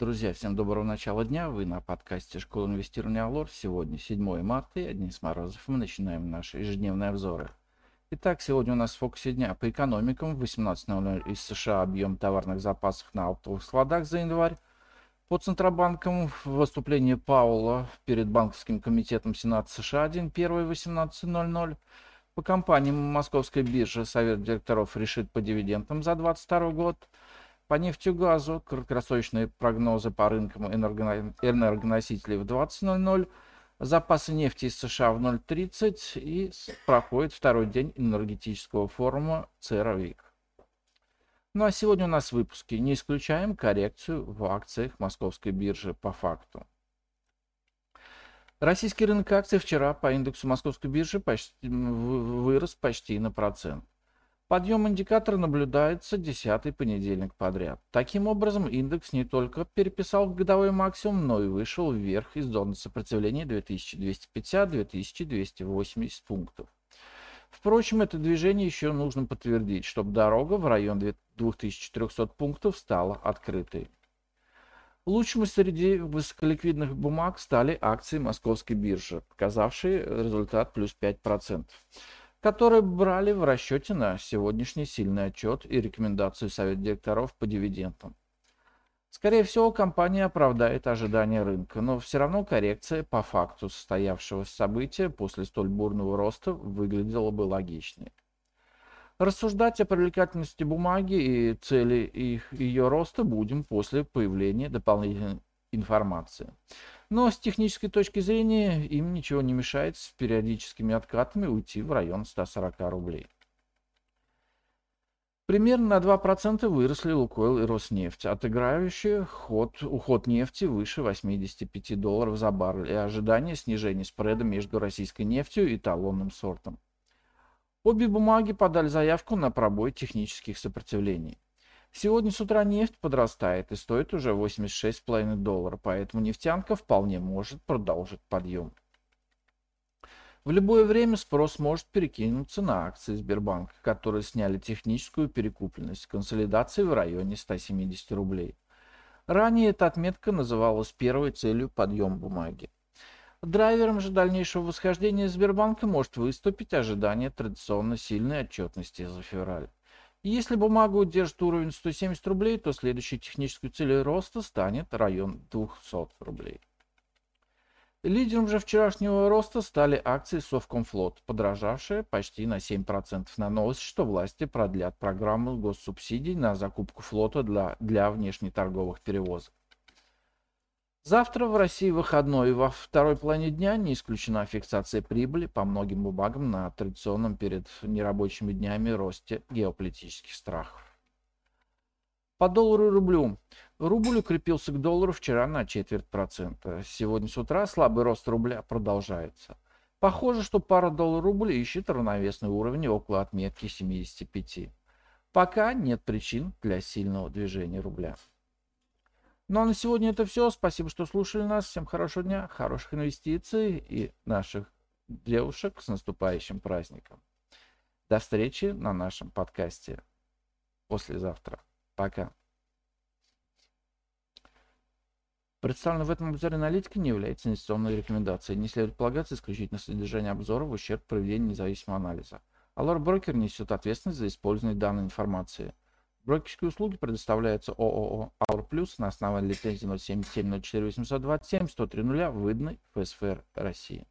Друзья, всем доброго начала дня. Вы на подкасте Школа инвестирования Алор. Сегодня 7 марта и одни с Морозов. Мы начинаем наши ежедневные обзоры. Итак, сегодня у нас в фокусе дня по экономикам. В 18.00 из США объем товарных запасов на оптовых складах за январь. По Центробанкам выступление Паула перед банковским комитетом Сената США день 1 18.00. По компаниям Московской биржи Совет директоров решит по дивидендам за 2022 год. По нефтегазу краткосрочные прогнозы по рынкам энергоносителей в 20.00. Запасы нефти из США в 0.30 и проходит второй день энергетического форума ЦРВИК. Ну а сегодня у нас в выпуске не исключаем коррекцию в акциях московской биржи по факту. Российский рынок акций вчера по индексу московской биржи почти, вырос почти на процент. Подъем индикатора наблюдается десятый понедельник подряд. Таким образом, индекс не только переписал годовой максимум, но и вышел вверх из зоны сопротивления 2250-2280 пунктов. Впрочем, это движение еще нужно подтвердить, чтобы дорога в район 2400 пунктов стала открытой. Лучшими среди высоколиквидных бумаг стали акции московской биржи, показавшие результат плюс 5% которые брали в расчете на сегодняшний сильный отчет и рекомендацию Совета директоров по дивидендам. Скорее всего, компания оправдает ожидания рынка, но все равно коррекция по факту состоявшегося события после столь бурного роста выглядела бы логичнее. Рассуждать о привлекательности бумаги и цели их, ее роста будем после появления дополнительной информации. Но с технической точки зрения им ничего не мешает с периодическими откатами уйти в район 140 рублей. Примерно на 2% выросли Лукойл и Роснефть, отыграющие ход, уход нефти выше 85 долларов за баррель и ожидание снижения спреда между российской нефтью и талонным сортом. Обе бумаги подали заявку на пробой технических сопротивлений. Сегодня с утра нефть подрастает и стоит уже 86,5 долларов, поэтому нефтянка вполне может продолжить подъем. В любое время спрос может перекинуться на акции Сбербанка, которые сняли техническую перекупленность консолидации в районе 170 рублей. Ранее эта отметка называлась первой целью подъема бумаги. Драйвером же дальнейшего восхождения Сбербанка может выступить ожидание традиционно сильной отчетности за февраль. Если бумага удержит уровень 170 рублей, то следующей технической целью роста станет район 200 рублей. Лидером же вчерашнего роста стали акции Совкомфлот, подорожавшие почти на 7% на новость, что власти продлят программу госсубсидий на закупку флота для, для внешнеторговых перевозок. Завтра в России выходной, во второй половине дня не исключена фиксация прибыли по многим бумагам на традиционном перед нерабочими днями росте геополитических страхов. По доллару и рублю. Рубль укрепился к доллару вчера на четверть процента. Сегодня с утра слабый рост рубля продолжается. Похоже, что пара доллар-рубль ищет равновесный уровень около отметки 75. Пока нет причин для сильного движения рубля. Ну а на сегодня это все. Спасибо, что слушали нас. Всем хорошего дня, хороших инвестиций и наших девушек с наступающим праздником. До встречи на нашем подкасте послезавтра. Пока. Представленная в этом обзоре аналитика не является инвестиционной рекомендацией. Не следует полагаться исключительно содержание обзора в ущерб проведению независимого анализа. Алор Брокер несет ответственность за использование данной информации. Брокерские услуги предоставляются ООО «Аур Плюс» на основании лицензии 077 04 827 103 выданной ФСФР России.